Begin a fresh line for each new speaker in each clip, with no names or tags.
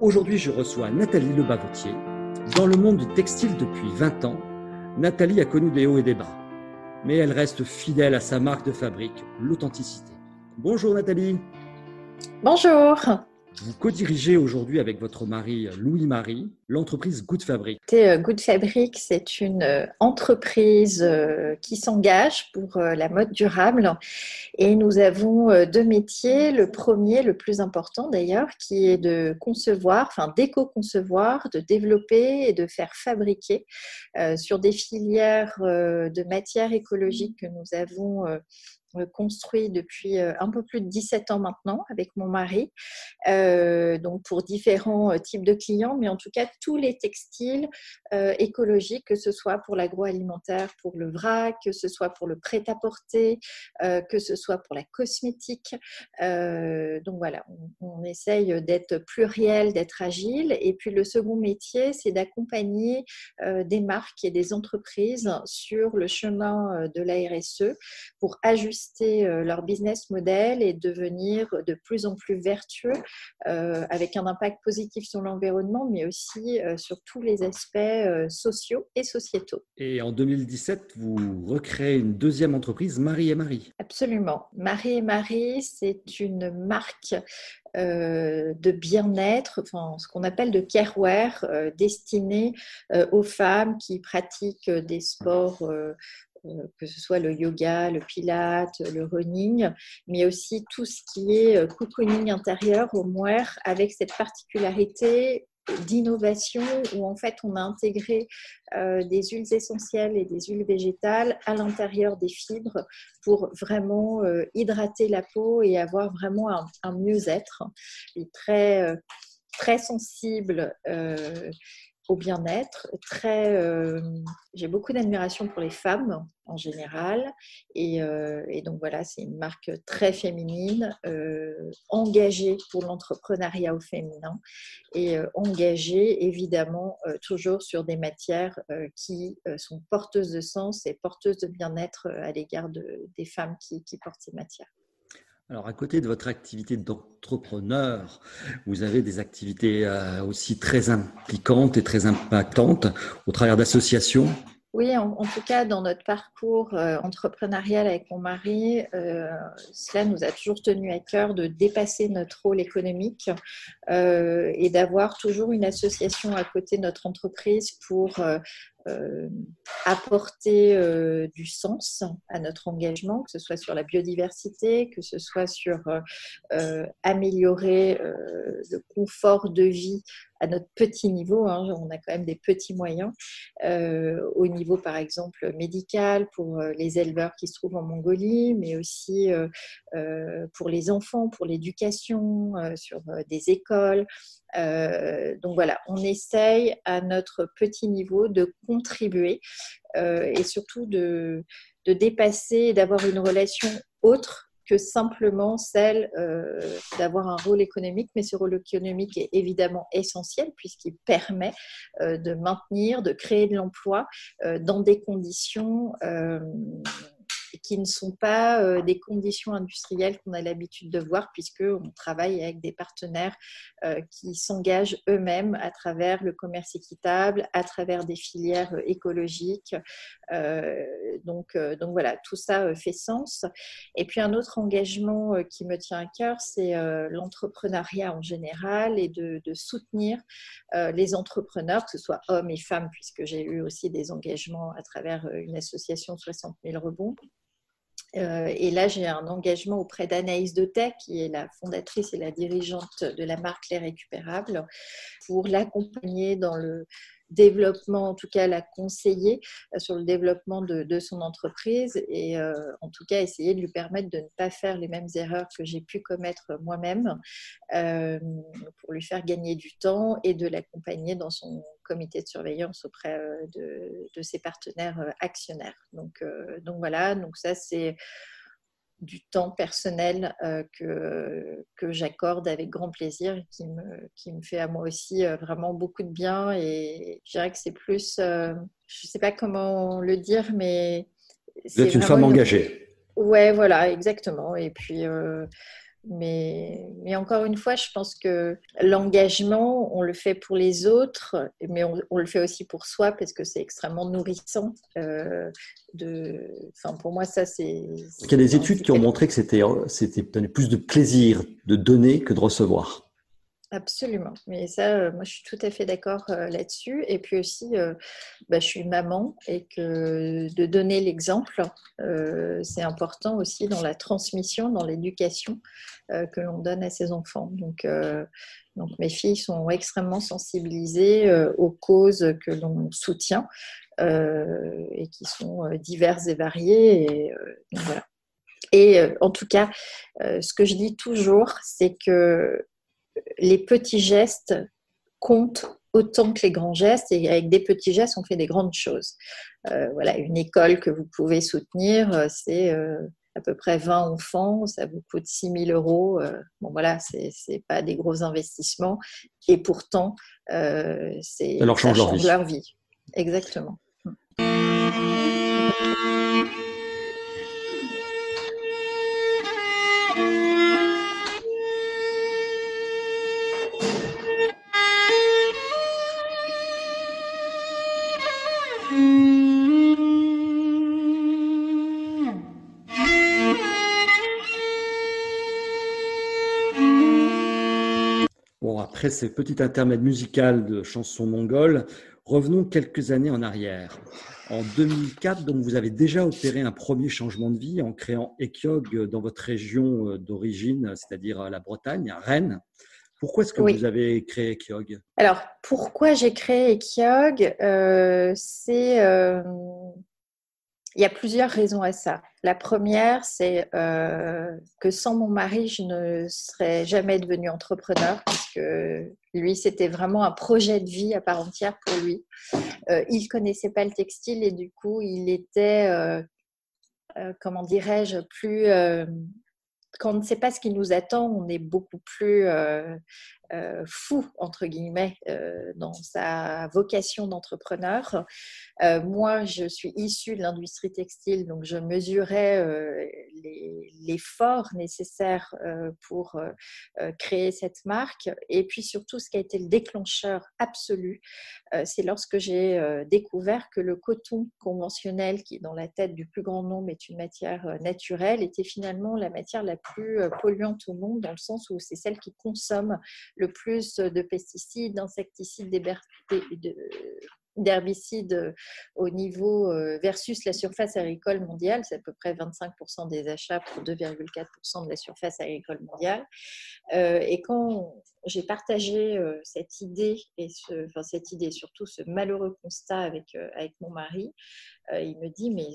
Aujourd'hui, je reçois Nathalie Lebavotier. Dans le monde du textile depuis 20 ans, Nathalie a connu des hauts et des bas, mais elle reste fidèle à sa marque de fabrique, l'authenticité. Bonjour Nathalie.
Bonjour.
Vous co-dirigez aujourd'hui avec votre mari Louis-Marie l'entreprise Good Fabric.
Euh, Good Fabric, c'est une euh, entreprise euh, qui s'engage pour la mode durable et nous avons deux métiers. Le premier, le plus important d'ailleurs, qui est de concevoir, enfin d'éco-concevoir, de développer et de faire fabriquer sur des filières de matières écologiques que nous avons construit depuis euh, un peu plus de 17 ans maintenant avec mon mari, euh, donc pour différents euh, types de clients, mais en tout cas tous les textiles écologiques, que ce soit pour l'agroalimentaire, pour le vrac, que ce soit pour le prêt-à-porter, que ce soit pour la cosmétique. donc voilà, on, essaye d'être pluriel, d'être agile. Et puis le second métier, c'est d'accompagner des marques et des entreprises sur le chemin de la RSE pour ajuster euh, leur business model et devenir de plus en plus vertueux euh, avec un impact positif sur l'environnement, mais aussi euh, sur tous les aspects sociaux et sociétaux.
Et en 2017, vous recréez une deuxième entreprise, Marie et Marie.
Absolument. Marie et Marie, c'est une marque de bien-être, enfin, ce qu'on appelle de careware, destinée aux femmes qui pratiquent des sports euh, que ce soit le yoga, le pilate, le running, mais aussi tout ce qui est euh, cocooning intérieur au moire avec cette particularité d'innovation où en fait on a intégré euh, des huiles essentielles et des huiles végétales à l'intérieur des fibres pour vraiment hydrater la peau et avoir vraiment un, mieux-être. très, très sensible bien-être. Très, euh, j'ai beaucoup d'admiration pour les femmes en général, et, euh, donc voilà, c'est une marque très féminine, euh, engagée pour l'entrepreneuriat au féminin et engagée évidemment toujours sur des matières qui sont porteuses de sens et porteuses de bien-être à l'égard de, des femmes qui portent ces matières.
Alors, à côté de votre activité d'entrepreneur, vous avez des activités euh, aussi très impliquantes et très impactantes au travers d'associations?
Oui, en, tout cas, dans notre parcours euh, entrepreneurial avec mon mari, euh, cela nous a toujours tenu à cœur de dépasser notre rôle économique et d'avoir toujours une association à côté de notre entreprise pour apporter euh, du sens à notre engagement, que ce soit sur la biodiversité, que ce soit sur euh, améliorer le confort de vie à notre petit niveau, hein, on a quand même des petits moyens, au niveau par exemple médical pour les éleveurs qui se trouvent en Mongolie, mais aussi pour les enfants, pour l'éducation, sur des écoles. donc voilà, on essaye à notre petit niveau de contribuer euh, et surtout de, de dépasser, d'avoir une relation autre que simplement celle euh, d'avoir un rôle économique, mais ce rôle économique est évidemment essentiel puisqu'il permet euh, de maintenir, de créer de l'emploi dans des conditions qui ne sont pas des conditions industrielles qu'on a l'habitude de voir, puisqu'on travaille avec des partenaires qui s'engagent eux-mêmes à travers le commerce équitable, à travers des filières écologiques. donc, donc voilà, tout ça fait sens. Et puis un autre engagement qui me tient à cœur, c'est l'entrepreneuriat en général et de, de soutenir les entrepreneurs, que ce soit hommes et femmes, puisque j'ai eu aussi des engagements à travers une association 60 000 rebonds. Euh, et là, j'ai un engagement auprès d'Anaïs Detec, qui est la fondatrice et la dirigeante de la marque Les Récupérables, pour l'accompagner dans le développement, en tout cas la conseiller euh, sur le développement de, son entreprise et euh, en tout cas essayer de lui permettre de ne pas faire les mêmes erreurs que j'ai pu commettre moi-même pour lui faire gagner du temps et de l'accompagner dans son comité de surveillance auprès de, de ses partenaires actionnaires. Donc, donc voilà, donc ça c'est du temps personnel euh, que, que j'accorde avec grand plaisir et qui me, qui me fait à moi aussi euh, vraiment beaucoup de bien. Et je dirais que c'est plus, euh, je ne sais pas comment le dire, mais...
Vous êtes une femme engagée.
Ouais, voilà, exactement. Et puis, mais, mais, encore une fois, je pense que l'engagement, on le fait pour les autres, mais on, le fait aussi pour soi parce que c'est extrêmement nourrissant. Euh, de, enfin, pour moi, ça, c'est.
Il y a des études qui ont montré que c'était, c'était plus de plaisir de donner que de recevoir.
Absolument. Mais ça, euh, moi, je suis tout à fait d'accord euh, là-dessus. Et puis aussi, euh, bah, je suis maman et que de donner l'exemple, c'est important aussi dans la transmission, dans l'éducation que l'on donne à ses enfants. Donc, donc, mes filles sont extrêmement sensibilisées aux causes que l'on soutient et qui sont diverses et variées. Et, en tout cas, ce que je dis toujours, c'est que les petits gestes comptent autant que les grands gestes et avec des petits gestes, on fait des grandes choses. Euh, voilà, une école que vous pouvez soutenir, euh, c'est euh, à peu près 20 enfants, ça vous coûte 6 000 euros. bon, voilà, c'est n'est pas des gros investissements et pourtant, c'est
leur change, leur, vie.
leur vie. Exactement.
Après ce petit intermède musical de chansons mongoles, revenons quelques années en arrière. En 2004, donc, vous avez déjà opéré un premier changement de vie en créant Ekyog dans votre région euh, d'origine, c'est-à-dire la Bretagne, à Rennes. Pourquoi est-ce que vous avez créé Ekyog
Alors, pourquoi j'ai créé Ekyog euh, C'est euh, il y a plusieurs raisons à ça. La première, c'est euh, que sans mon mari, je ne serais jamais devenue entrepreneur parce que lui, c'était vraiment un projet de vie à part entière pour lui. Euh, il connaissait pas le textile et du coup, il était, euh, comment dirais-je, plus quand on ne sait pas ce qui nous attend, on est beaucoup plus fou, entre guillemets, euh, dans sa vocation d'entrepreneur. Euh, moi, je suis issue de l'industrie textile, donc je mesurais l'effort nécessaire pour créer cette marque. Et puis surtout, ce qui a été le déclencheur absolu, c'est lorsque j'ai découvert que le coton conventionnel, qui dans la tête du plus grand nombre est une matière naturelle, était finalement la matière la plus polluante au monde, dans le sens où c'est celle qui consomme le plus de pesticides, d'insecticides, d'herbicides au niveau euh, versus la surface agricole mondiale, c'est à peu près 25% des achats pour 2,4% de la surface agricole mondiale. Euh, et quand j'ai partagé euh, cette idée, et enfin cette idée, surtout ce malheureux constat avec, avec mon mari, il me dit, mais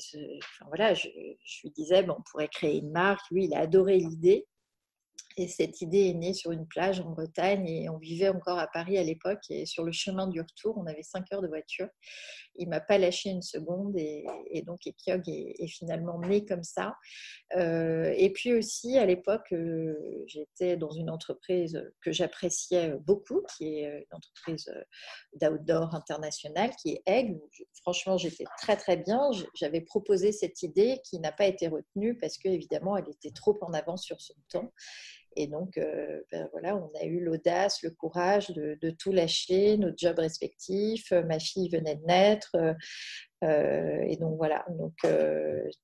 voilà, je, je, lui disais, bon, on pourrait créer une marque, lui, il a adoré l'idée. Et cette idée est née sur une plage en Bretagne et on vivait encore à Paris à l'époque. Et sur le chemin du retour, on avait cinq heures de voiture. Il m'a pas lâché une seconde et, donc Ekiog est, finalement né comme ça. Euh, et puis aussi à l'époque, euh, j'étais dans une entreprise que j'appréciais beaucoup, qui est une entreprise d'outdoor international, qui est Aigle. Franchement, j'étais très très bien. J'avais proposé cette idée qui n'a pas été retenue parce qu'évidemment, elle était trop en avance sur son temps. Et donc, euh, ben voilà, on a eu l'audace, le courage de, tout lâcher, nos jobs respectifs. Euh, ma fille venait de naître. Euh, et donc, voilà. Donc,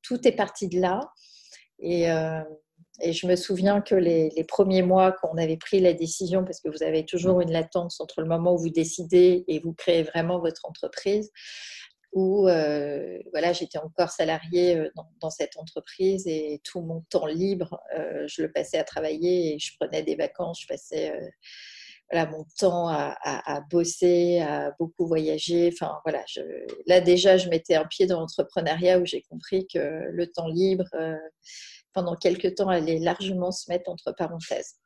tout est parti de là. Et, je me souviens que les, les premiers mois, quand on avait pris la décision, parce que vous avez toujours une latence entre le moment où vous décidez et vous créez vraiment votre entreprise, où euh, voilà, j'étais encore salariée euh, dans, cette entreprise et tout mon temps libre, euh, je le passais à travailler et je prenais des vacances, je passais mon temps à, bosser, à beaucoup voyager. Enfin, voilà, je, là déjà, je mettais un pied dans l'entrepreneuriat où j'ai compris que le temps libre, pendant quelques temps, allait largement se mettre entre parenthèses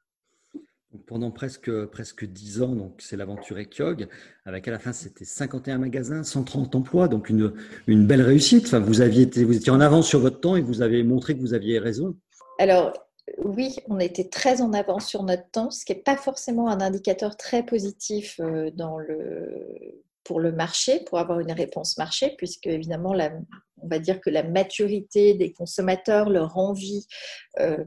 pendant presque, presque 10 ans, donc c'est l'aventure Ekyog, avec à la fin c'était 51 magasins, 130 emplois, donc une, une belle réussite. Enfin, vous, aviez été, vous étiez en avance sur votre temps et vous avez montré que vous aviez raison.
Alors, oui, on était très en avance sur notre temps, ce qui n'est pas forcément un indicateur très positif euh, dans le, pour le marché, pour avoir une réponse marché, puisque évidemment, on va dire que la maturité des consommateurs, leur envie euh,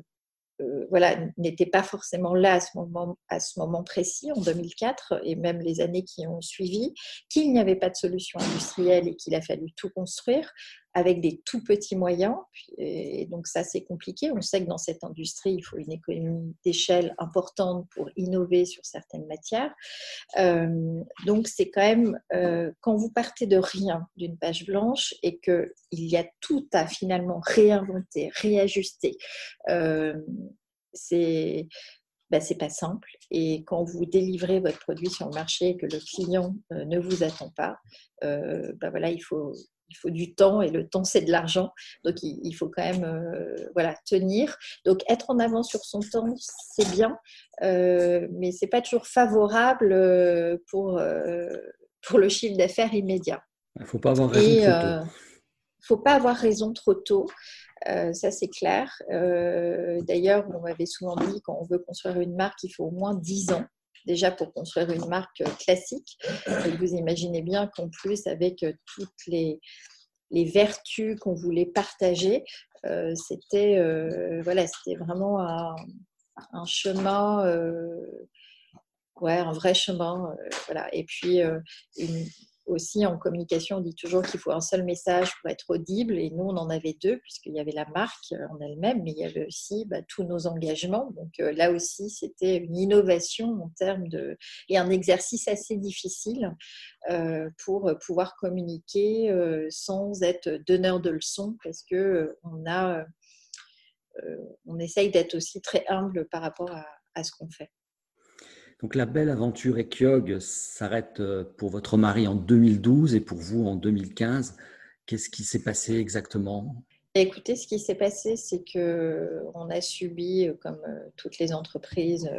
euh, voilà, n'était pas forcément là à ce, moment, à ce moment précis, en 2004, et même les années qui ont suivi, qu'il n'y avait pas de solution industrielle et qu'il a fallu tout construire avec des tout petits moyens. Et donc ça, c'est compliqué. On sait que dans cette industrie, il faut une économie d'échelle importante pour innover sur certaines matières. Euh, donc c'est quand même, euh, quand vous partez de rien, d'une page blanche, et qu'il y a tout à finalement réinventer, réajuster, euh. Ben, c'est pas simple. Et quand vous délivrez votre produit sur le marché et que le client ne vous attend pas, ben voilà, il faut, il faut du temps et le temps c'est de l'argent. Donc il, faut quand même euh, voilà, tenir. Donc être en avant sur son temps, c'est bien, euh, mais c'est pas toujours favorable euh, pour, pour le chiffre d'affaires immédiat.
Il ne faut pas avoir raison trop tôt.
Faut pas avoir raison trop tôt. ça, c'est clair. D'ailleurs, on m'avait souvent dit quand on veut construire une marque, il faut au moins 10 ans déjà pour construire une marque euh, classique. Et vous imaginez bien qu'en plus, avec euh, toutes les, les vertus qu'on voulait partager, euh, c'était vraiment un, un chemin, ouais, un vrai chemin. voilà. Et puis, une, aussi en communication, on dit toujours qu'il faut un seul message pour être audible. Et nous, on en avait deux, puisqu'il y avait la marque en elle-même, mais il y avait aussi bah, tous nos engagements. Donc euh, là aussi, c'était une innovation en termes de. et un exercice assez difficile euh, pour pouvoir communiquer euh, sans être donneur de leçons, parce que on a. on essaye d'être aussi très humble par rapport à ce qu'on fait.
Donc la belle aventure Ekyog s'arrête euh, pour votre mari en 2012 et pour vous en 2015. Qu'est-ce qui s'est passé exactement?
Écoutez, ce qui s'est passé, c'est que on a subi, euh, comme euh, toutes les entreprises,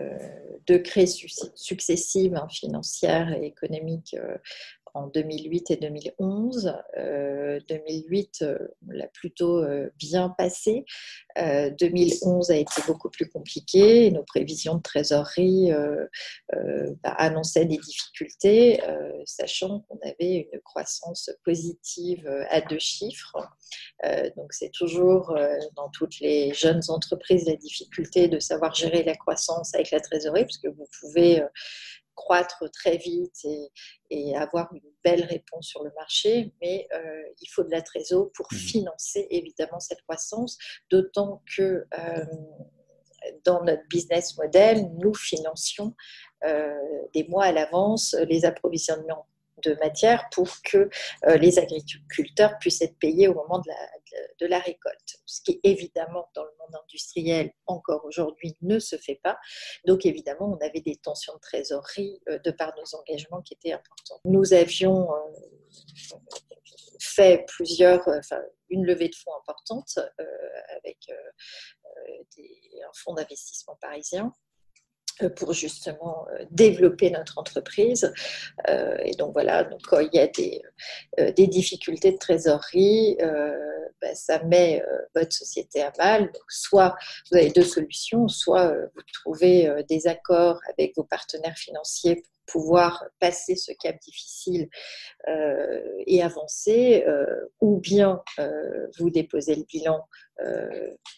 deux crises successives hein, financières et économiques en 2008 et 2011. 2008 euh, l'a plutôt euh, bien passé. 2011 euh, a été beaucoup plus compliqué. nos prévisions de trésorerie bah, annonçaient des difficultés, sachant qu'on avait une croissance positive à deux chiffres. donc c'est toujours dans toutes les jeunes entreprises la difficulté de savoir gérer la croissance avec la trésorerie, puisque vous pouvez croître très vite et, avoir une belle réponse sur le marché, mais euh, il faut de la trésorerie pour mmh. financer évidemment cette croissance, d'autant que euh, dans notre business model, nous financions euh, des mois à l'avance les approvisionnements de matière pour que les agriculteurs puissent être payés au moment de la, de, la, récolte. Ce qui évidemment dans le monde industriel encore aujourd'hui ne se fait pas. Donc évidemment on avait des tensions de trésorerie euh, de par nos engagements qui étaient importants. Nous avions euh, fait plusieurs, enfin une levée de fonds importante avec un fonds d'investissement parisien pour justement développer notre entreprise. et donc voilà, donc quand il y a des, des difficultés de trésorerie, ben, ça met votre société à mal. Donc soit vous avez deux solutions, soit vous trouvez des accords avec vos partenaires financiers pour pouvoir passer ce cap difficile euh, et avancer, euh, ou bien euh, vous déposez le bilan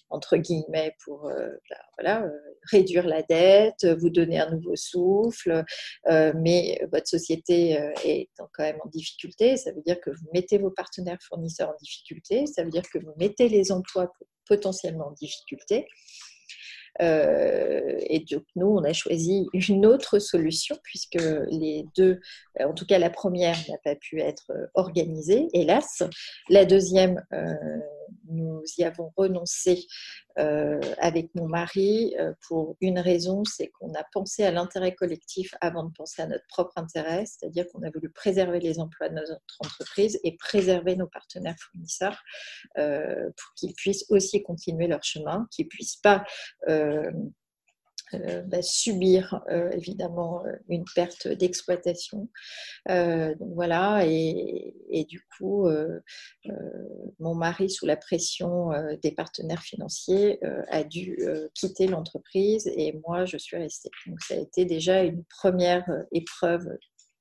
entre guillemets pour bah, voilà, réduire la dette, vous donner un nouveau souffle, mais votre société est quand même en difficulté. Ça veut dire que vous mettez vos partenaires fournisseurs en difficulté, ça veut dire que vous mettez les emplois potentiellement en difficulté. Euh, et donc, nous, on a choisi une autre solution puisque les deux, euh, en tout cas la première n'a pas pu être euh, organisée, hélas. La deuxième, nous y avons renoncé avec mon mari pour une raison, c'est qu'on a pensé à l'intérêt collectif avant de penser à notre propre intérêt, c'est-à-dire qu'on a voulu préserver les emplois de notre entreprise et préserver nos partenaires fournisseurs pour qu'ils puissent aussi continuer leur chemin, qu'ils puissent pas euh, euh, bah, subir euh, évidemment une perte d'exploitation. voilà, et, du coup, mon mari, sous la pression des partenaires financiers, a dû quitter l'entreprise et moi, je suis restée. Donc ça a été déjà une première épreuve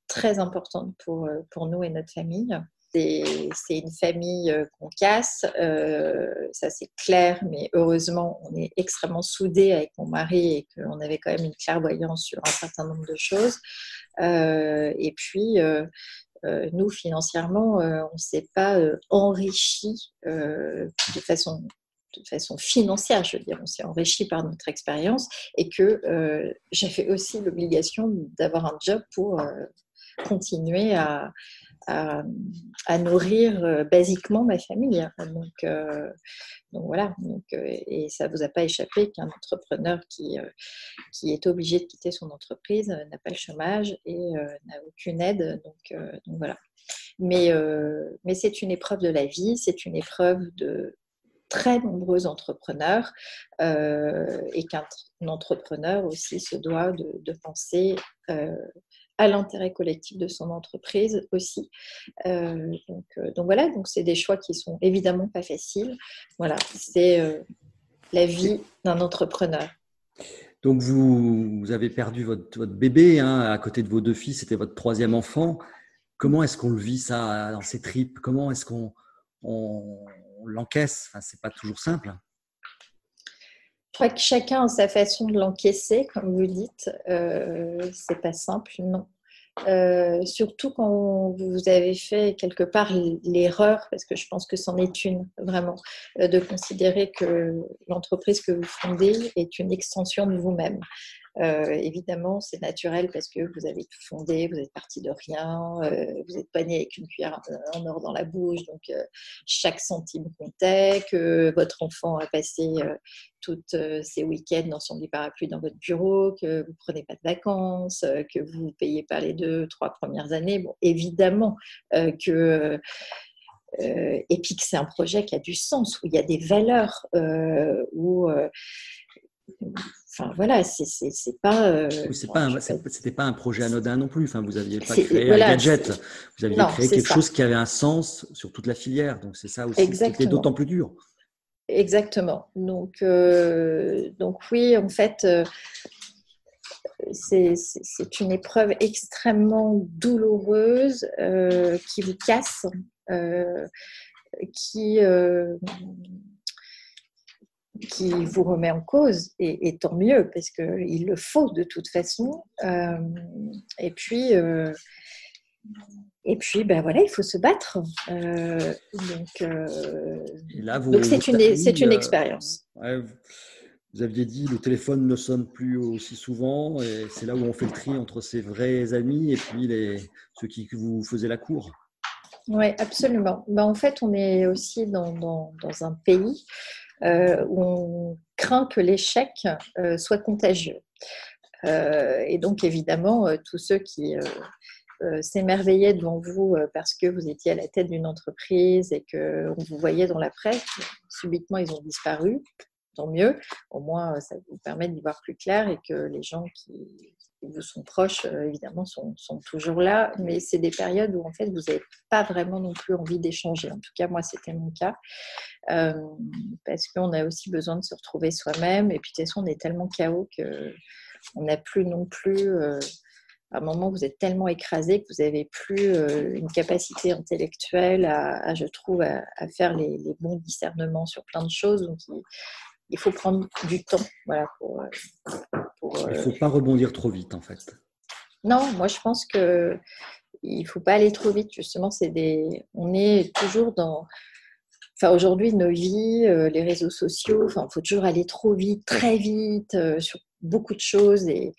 très importante pour, pour nous et notre famille c'est une famille euh, qu'on casse, euh, ça c'est clair, mais heureusement on est extrêmement soudés avec mon mari et qu'on avait quand même une clairvoyance sur un certain nombre de choses. Euh, et puis nous financièrement, on ne s'est pas enrichi de façon de façon financière, je veux dire, on s'est enrichi par notre expérience et que j'avais aussi l'obligation d'avoir un job pour continuer à, à, nourrir euh, basiquement ma famille. Donc, euh, donc voilà, donc, euh, et ça ne vous a pas échappé qu'un entrepreneur qui, qui est obligé de quitter son entreprise n'a pas le chômage et n'a aucune aide. Donc, donc voilà. Mais, mais c'est une épreuve de la vie, c'est une épreuve de très nombreux entrepreneurs et qu'un entrepreneur aussi se doit de, penser à l'intérêt collectif de son entreprise aussi. Euh, euh, donc, voilà, donc c'est des choix qui sont évidemment pas faciles. Voilà, c'est euh, la vie d'un entrepreneur.
Donc vous, avez perdu votre, bébé hein, à côté de vos deux fils, c'était votre troisième enfant. Comment est-ce qu'on le vit ça dans ses tripes? Comment est-ce qu'on l'encaisse enfin, C'est pas toujours simple.
Je crois que chacun a sa façon de l'encaisser, comme vous dites. Euh, c'est pas simple, non. Euh, surtout quand vous avez fait quelque part l'erreur, parce que je pense que c'en est une vraiment, euh, de considérer que l'entreprise que vous fondez est une extension de vous-même. Euh, évidemment, c'est naturel parce que vous avez tout fondé, vous êtes parti de rien, euh, vous êtes pogné avec une cuillère en or dans la bouche, donc euh, chaque centime comptait, que votre enfant a passé tous ses week-ends dans son lit parapluie dans votre bureau, que vous prenez pas de vacances, que vous ne payez pas les deux, trois premières années. Bon, évidemment que et puis que c'est un projet qui a du sens, où il y a des valeurs, où Enfin voilà, c'est pas. Euh,
c'était pas un projet anodin non plus. Enfin, vous aviez pas créé un gadget. Vous aviez créé quelque chose qui avait un sens sur toute la filière. Donc c'est ça aussi qui était d'autant plus dur.
Exactement. Donc euh, donc oui, en fait. Euh, c'est une épreuve extrêmement douloureuse qui vous casse, qui, qui vous remet en cause, et, tant mieux, parce qu'il le faut de toute façon. Euh, et puis, euh, et puis ben voilà, il faut se battre. Euh, donc, c'est une, c'est une expérience.
vous aviez dit le téléphone ne sonne plus aussi souvent, et c'est là où on fait le tri entre ses vrais amis et puis les, ceux qui vous faisaient la cour.
Oui, absolument. Ben, en fait, on est aussi dans, dans, dans un pays euh, où on craint que l'échec euh, soit contagieux. Euh, et donc, évidemment, tous ceux qui s'émerveillaient devant vous parce que vous étiez à la tête d'une entreprise et qu'on vous voyait dans la presse, subitement, ils ont disparu. tant mieux. Au moins, ça vous permet d'y voir plus clair et que les gens qui, vous sont proches, évidemment, sont, toujours là. Mais c'est des périodes où, en fait, vous n'avez pas vraiment non plus envie d'échanger. En tout cas, moi, c'était mon cas. parce qu'on a aussi besoin de se retrouver soi-même. Et puis, de toute façon, on est tellement chaos qu'on n'a plus non plus à un moment, vous êtes tellement écrasé que vous n'avez plus euh, une capacité intellectuelle à, je trouve, à, faire les, bons discernements sur plein de choses. Donc, il, faut prendre du temps. Voilà, pour,
euh, il ne faut pas rebondir trop vite, en fait.
Non, moi, je pense que il faut pas aller trop vite. Justement, c'est des, on est toujours dans. Enfin, aujourd'hui, nos vies, euh, les réseaux sociaux, enfin, il faut toujours aller trop vite, très vite, sur beaucoup de choses et,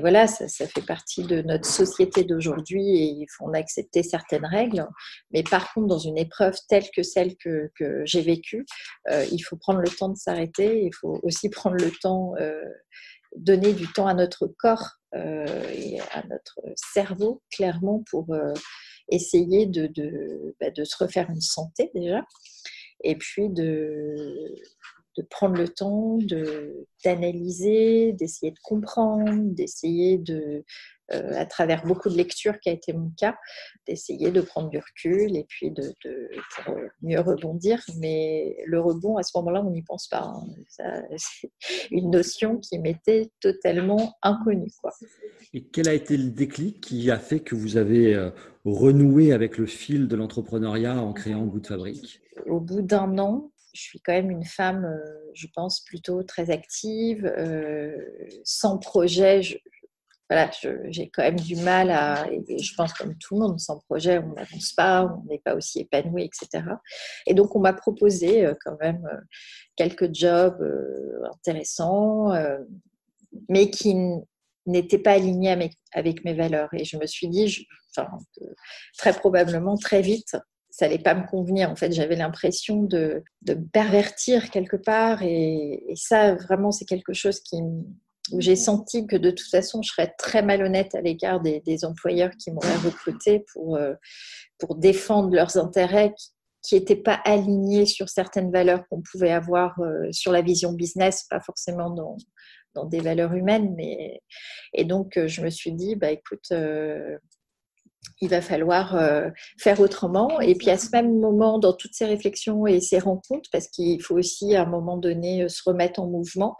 voilà, ça, fait partie de notre société d'aujourd'hui et il faut en accepter certaines règles. Mais par contre, dans une épreuve telle que celle que, j'ai vécue, euh, il faut prendre le temps de s'arrêter, il faut aussi prendre le temps, euh, donner du temps à notre corps euh, et à notre cerveau, clairement, pour essayer de, bah, de se refaire une santé déjà. Et puis de, de prendre le temps d'analyser, d'essayer de comprendre, d'essayer de, euh, à travers beaucoup de lectures qui a été mon cas, d'essayer de prendre du recul et puis de, pour mieux rebondir. Mais le rebond, à ce moment-là, on n'y pense pas. Hein. C'est une notion qui m'était totalement inconnue. Quoi.
Et quel a été le déclic qui a fait que vous avez euh, renoué avec le fil de l'entrepreneuriat en créant Goût de Fabrique?
Au bout d'un an, je suis quand même une femme, euh, je pense, plutôt très active, euh, sans projet. voilà, j'ai quand même du mal à, je pense comme tout le monde, sans projet, on n'avance pas, on n'est pas aussi épanoui, etc. Et donc, on m'a proposé euh, quand même quelques jobs intéressants, mais qui n'étaient pas alignés avec, mes valeurs. Et je me suis dit, très probablement, très vite, ça n'allait pas me convenir. En fait, j'avais l'impression de, de, pervertir quelque part. Et, ça, vraiment, c'est quelque chose qui, où j'ai senti que de toute façon, je serais très malhonnête à l'égard des, employeurs qui m'auraient recruté pour, euh, pour défendre leurs intérêts qui n'étaient pas alignés sur certaines valeurs qu'on pouvait avoir euh, sur la vision business, pas forcément dans, dans des valeurs humaines. Mais... Et donc, euh, je me suis dit, bah, écoute, il va falloir euh, faire autrement. Et puis à ce même moment, dans toutes ces réflexions et ces rencontres, parce qu'il faut aussi à un moment donné euh, se remettre en mouvement,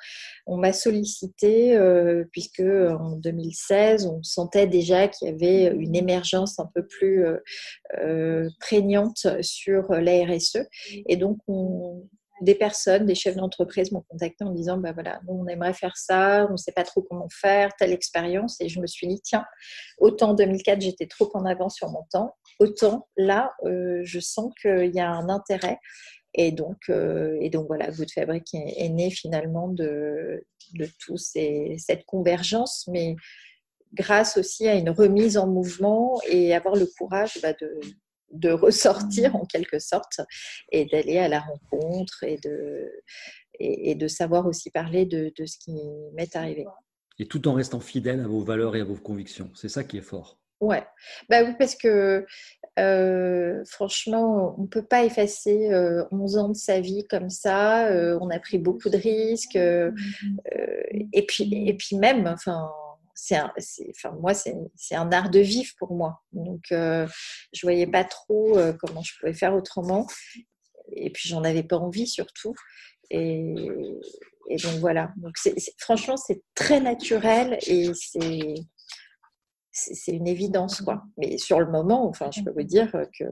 on m'a sollicité, euh, puisque en 2016, on sentait déjà qu'il y avait une émergence un peu plus prégnante sur la RSE. Et donc, on, des personnes, des chefs d'entreprise m'ont contacté en disant bah voilà, nous on aimerait faire ça, on ne sait pas trop comment faire, telle expérience. Et je me suis dit tiens, autant en 2004 j'étais trop en avance sur mon temps, autant là euh, je sens qu'il y a un intérêt. Et donc, euh, et donc voilà, Good Fabric est, né finalement de, de tout cette convergence, mais grâce aussi à une remise en mouvement et avoir le courage bah, de, de ressortir en quelque sorte et d'aller à la rencontre et de, et, de savoir aussi parler de, ce qui m'est arrivé.
Et tout en restant fidèle à vos valeurs et à vos convictions. C'est ça qui est fort.
Ouais, bah oui, parce que euh, franchement, on ne peut pas effacer 11 euh, ans de sa vie comme ça. Euh, on a pris beaucoup de risques. et, puis, et puis même, enfin, c'est enfin moi c'est un art de vivre pour moi donc euh, je voyais pas trop euh, comment je pouvais faire autrement et puis j'en avais pas envie surtout et, donc voilà donc franchement c'est très naturel et c'est c'est une évidence quoi mais sur le moment enfin je peux vous dire que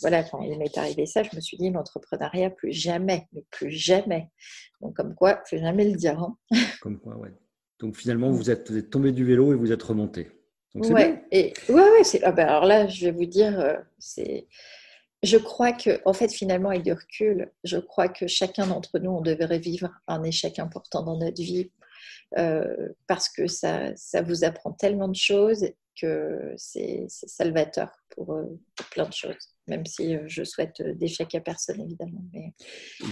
voilà, quand il m'est arrivé ça, je me suis dit l'entrepreneuriat, plus jamais, mais plus jamais. Donc, comme quoi, faut jamais le dire. Hein.
Comme quoi, ouais. Donc finalement, vous êtes, tombé du vélo et vous êtes remonté.
Oui, ouais, et ouais, ouais, ah ben, alors là, je vais vous dire, euh, c'est. Je crois que, en fait, finalement, avec du recul, je crois que chacun d'entre nous, on devrait vivre un échec important dans notre vie euh, parce que ça, ça vous apprend tellement de choses que c'est salvateur pour, euh, pour, plein de choses. Même si je souhaite d'échec à personne, évidemment. Mais...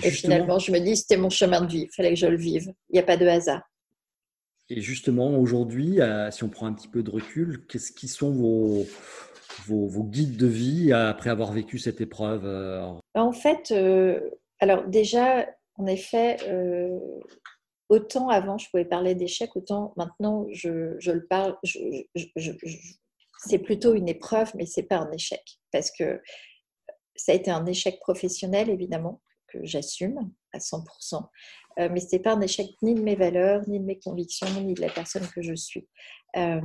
Et finalement, je me dis, c'était mon chemin de vie, il fallait que je le vive. Il n'y a pas de hasard.
Et justement, aujourd'hui, euh, si on prend un petit peu de recul, qu'est-ce qui sont vos, guides de vie après avoir vécu cette épreuve
En fait, euh, alors déjà, en effet, autant avant je pouvais parler d'échec, autant maintenant je, le parle, c'est plutôt une épreuve, mais c'est pas un échec. Parce que ça a été un échec professionnel, évidemment, que j'assume à 100%, euh, mais ce n'est pas un échec ni de mes valeurs, ni de mes convictions, ni de la personne que je suis. Euh,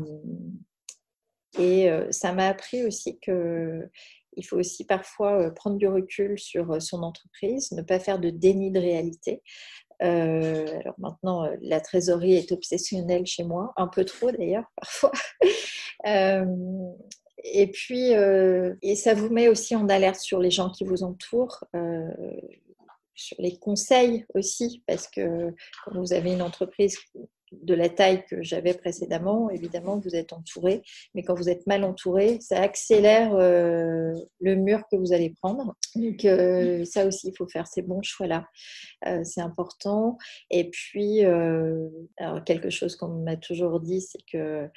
et euh, ça m'a appris aussi que il faut aussi parfois prendre du recul sur son entreprise, ne pas faire de déni de réalité. alors maintenant, la trésorerie est obsessionnelle chez moi, un peu trop d'ailleurs parfois. et puis, ça vous met aussi en alerte sur les gens qui vous entourent sur les conseils aussi, parce que quand vous avez une entreprise de la taille que j'avais précédemment, évidemment, vous êtes entouré, mais quand vous êtes mal entouré, ça accélère euh, le mur que vous allez prendre. Donc, euh, ça aussi, il faut faire ces bons choix-là. Euh, c'est important. Et puis, alors, quelque chose qu'on m'a toujours dit, c'est que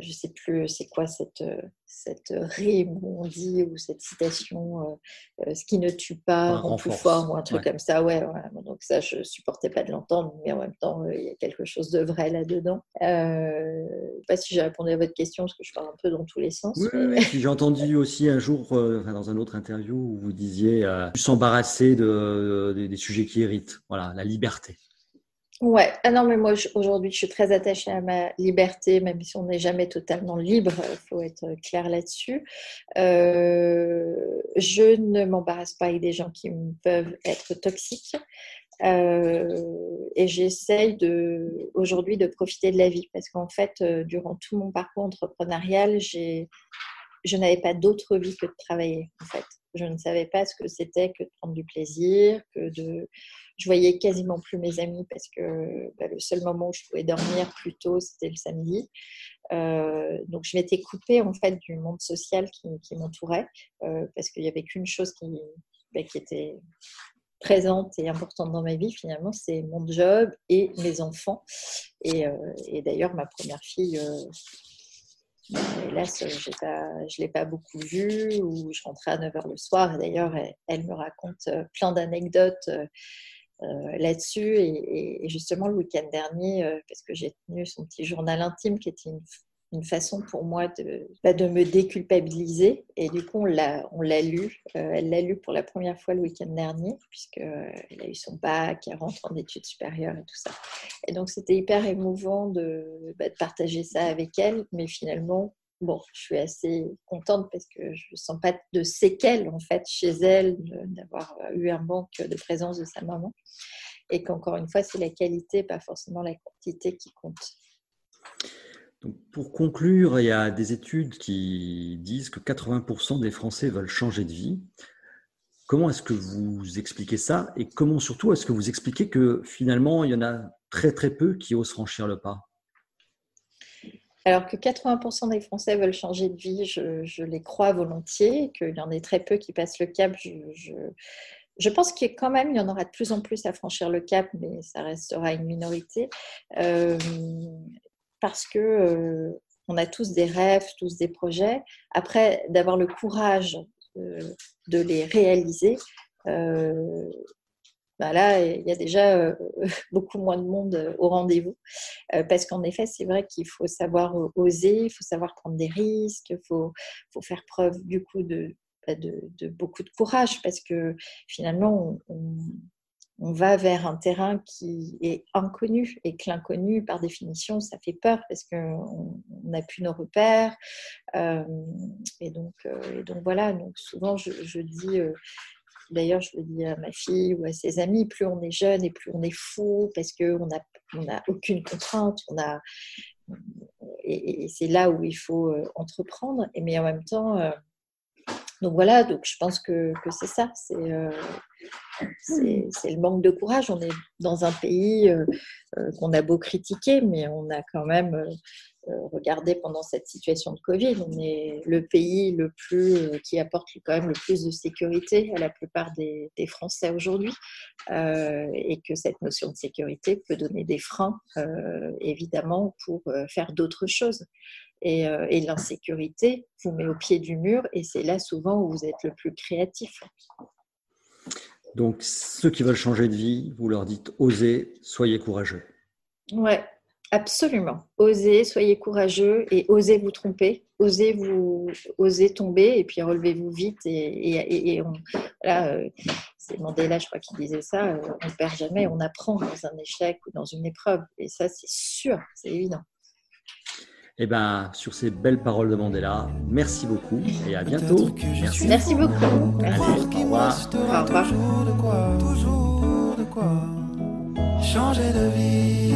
je ne sais plus c'est quoi cette, euh, cette rime où on dit, ou cette citation, euh, euh, ce qui ne tue pas rend plus fort, ou un truc comme ça. Ouais, donc ça, je ne supportais pas de l'entendre, mais en même temps, il y a quelque chose de vrai là-dedans. je ne sais pas si j'ai répondu à votre question, parce que je parle un peu dans tous les sens.
Oui, j'ai entendu aussi un jour, dans un autre interview, où vous disiez s'embarrasser de, des sujets qui irritent. Voilà, la liberté.
Ouais, ah non, mais moi aujourd'hui je suis très attachée à ma liberté, même si on n'est jamais totalement libre, il faut être clair là-dessus. Euh, je ne m'embarrasse pas avec des gens qui peuvent être toxiques euh, et j'essaye de, aujourd'hui de profiter de la vie parce qu'en fait, euh, durant tout mon parcours entrepreneurial, j'ai, je n'avais pas d'autre vie que de travailler en fait. Je ne savais pas ce que c'était que de prendre du plaisir, que de je voyais quasiment plus mes amis parce que bah, le seul moment où je pouvais dormir plus tôt, c'était le samedi. Euh, donc je m'étais coupée en fait du monde social qui, m'entourait euh, parce qu'il n'y avait qu'une chose qui, bah, qui était présente et importante dans ma vie finalement, c'est mon job et mes enfants. Et, euh, et d'ailleurs, ma première fille, hélas, pas, je ne l'ai pas beaucoup vue, ou je rentrais à 9h le soir. Et d'ailleurs, elle, me raconte plein d'anecdotes euh, là-dessus. Et, justement, le week-end dernier, euh, parce que j'ai tenu son petit journal intime, qui était une, façon pour moi de, bah, de me déculpabiliser. Et du coup, on l'a, lu. Euh, elle l'a lu pour la première fois le week-end dernier, puisqu'elle a eu son bac, elle rentre en études supérieures et tout ça. Et donc, c'était hyper émouvant de, bah, de partager ça avec elle. Mais finalement, bon, je suis assez contente parce que je ne sens pas de séquelles en fait chez elle d'avoir eu un manque de présence de sa maman. Et qu'encore une fois, c'est la qualité, pas forcément la quantité qui compte.
Pour conclure, il y a des études qui disent que 80% des Français veulent changer de vie. Comment est-ce que vous expliquez ça et comment surtout est-ce que vous expliquez que finalement il y en a très très peu qui osent franchir le pas?
Alors que 80% des Français veulent changer de vie, je, les crois volontiers, qu'il y en ait très peu qui passent le cap. Je, pense qu'il quand même, il y en aura de plus en plus à franchir le cap, mais ça restera une minorité. Euh, parce que euh, on a tous des rêves, tous des projets. Après, d'avoir le courage euh, de les réaliser, bah là, il y a déjà euh, beaucoup moins de monde euh, au rendez-vous. Euh, parce qu'en effet, c'est vrai qu'il faut savoir oser, il faut savoir prendre des risques, il faut, faire preuve du coup de, bah, de, beaucoup de courage parce que finalement, on, va vers un terrain qui est inconnu et que l'inconnu, par définition, ça fait peur parce qu'on n'a plus nos repères. et, donc, et donc voilà, donc souvent je, dis D'ailleurs, je le dis à ma fille ou à ses amis, plus on est jeune et plus on est fou parce qu'on n'a on aucune contrainte, on a, et, c'est là où il faut euh, entreprendre. Et, mais en même temps, euh, donc voilà, donc je pense que, c'est ça, euh, c'est le manque de courage. On est dans un pays qu'on a beau critiquer, mais on a quand même euh, regardez pendant cette situation de Covid, on est le pays le plus euh, qui apporte quand même le plus de sécurité à la plupart des, Français aujourd'hui, euh, et que cette notion de sécurité peut donner des freins, évidemment, pour faire d'autres choses. Et, et l'insécurité vous met au pied du mur, et c'est là souvent où vous êtes le plus créatif.
Donc, ceux qui veulent changer de vie, vous leur dites osez, soyez courageux.
Ouais, absolument. Osez, soyez courageux et osez vous tromper, osez vous, osez tomber et puis relevez-vous vite. Et, euh, c'est Mandela, je crois, qui disait ça. Euh, on ne perd jamais, on apprend dans un échec ou dans une épreuve. Et ça, c'est sûr, c'est évident.
Eh bien, sur ces belles paroles de Mandela, merci beaucoup et à bientôt.
Merci, merci beaucoup.
Merci. au revoir.
Au revoir.
Toujours de quoi, toujours de quoi changer de vie.